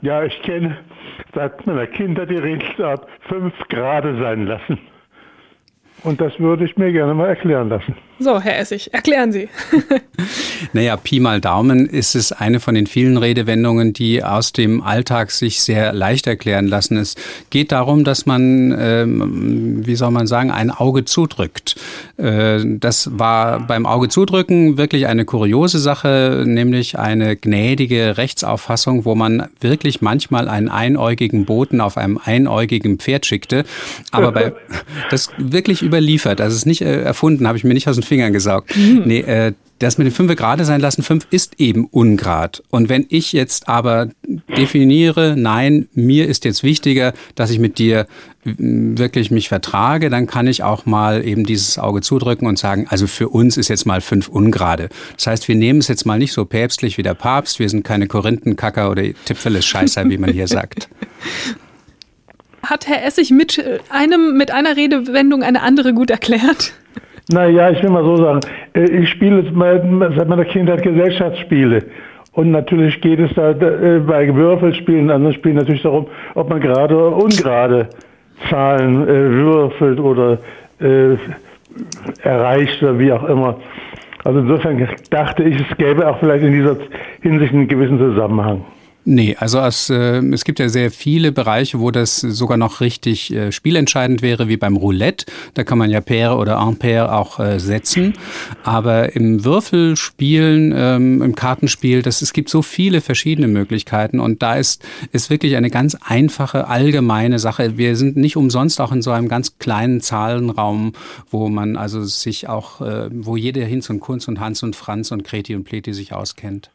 Ja, ich kenne seit meiner Kindheit die Redensart fünf Grade sein lassen. Und das würde ich mir gerne mal erklären lassen. So, Herr Essig, erklären Sie. naja, Pi mal Daumen ist es eine von den vielen Redewendungen, die aus dem Alltag sich sehr leicht erklären lassen. Es geht darum, dass man, ähm, wie soll man sagen, ein Auge zudrückt. Äh, das war beim Auge zudrücken wirklich eine kuriose Sache, nämlich eine gnädige Rechtsauffassung, wo man wirklich manchmal einen einäugigen Boten auf einem einäugigen Pferd schickte. Aber bei, das wirklich überliefert, also es ist nicht äh, erfunden, habe ich mir nicht aus dem Fingern gesaugt. Mhm. Nee, äh, das mit den 5 gerade sein lassen, 5 ist eben ungrad. Und wenn ich jetzt aber definiere, nein, mir ist jetzt wichtiger, dass ich mit dir wirklich mich vertrage, dann kann ich auch mal eben dieses Auge zudrücken und sagen, also für uns ist jetzt mal 5 ungrade. Das heißt, wir nehmen es jetzt mal nicht so päpstlich wie der Papst, wir sind keine Korinthenkacker oder Tipfeles-Scheißer, wie man hier sagt. Hat Herr Essig mit einem, mit einer Redewendung eine andere gut erklärt? Naja, ich will mal so sagen, äh, ich spiele seit meiner Kindheit Gesellschaftsspiele. Und natürlich geht es da äh, bei Würfelspielen, anderen Spielen natürlich darum, ob man gerade oder ungerade Zahlen äh, würfelt oder erreicht oder wie auch immer. Also insofern dachte ich, es gäbe auch vielleicht in dieser Hinsicht einen gewissen Zusammenhang. Nee, also es, äh, es gibt ja sehr viele Bereiche, wo das sogar noch richtig äh, spielentscheidend wäre, wie beim Roulette. Da kann man ja Pair oder Impair auch äh, setzen. Aber im Würfelspielen, ähm, im Kartenspiel, das, es gibt so viele verschiedene Möglichkeiten und da ist, ist wirklich eine ganz einfache, allgemeine Sache. Wir sind nicht umsonst auch in so einem ganz kleinen Zahlenraum, wo man also sich auch, äh, wo jeder Hinz und Kunz und Hans und Franz und Kreti und Pleti sich auskennt.